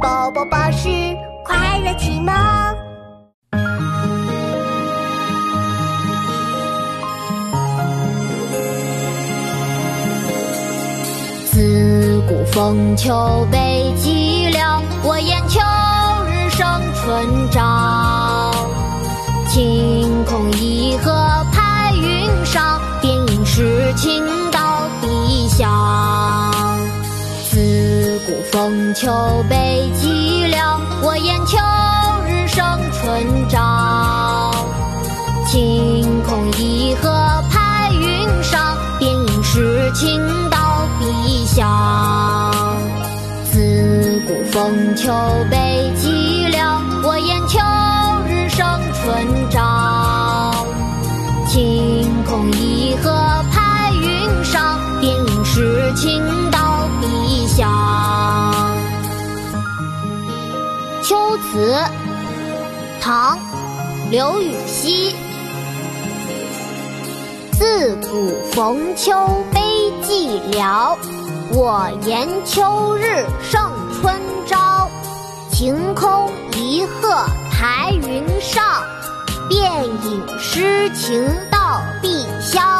宝宝巴士快乐启蒙。自古逢秋悲寂寥，我言秋日胜春朝。晴空一鹤排云上，便引诗情自古逢秋悲寂寥，我言秋日胜春朝。晴空一鹤排云上，便引诗情到碧霄。自古逢秋悲寂寥，我言秋日胜春朝。晴空一鹤排云上，便应是青秋词》唐·刘禹锡。自古逢秋悲寂寥，我言秋日胜春朝。晴空一鹤排云上，便引诗情到碧霄。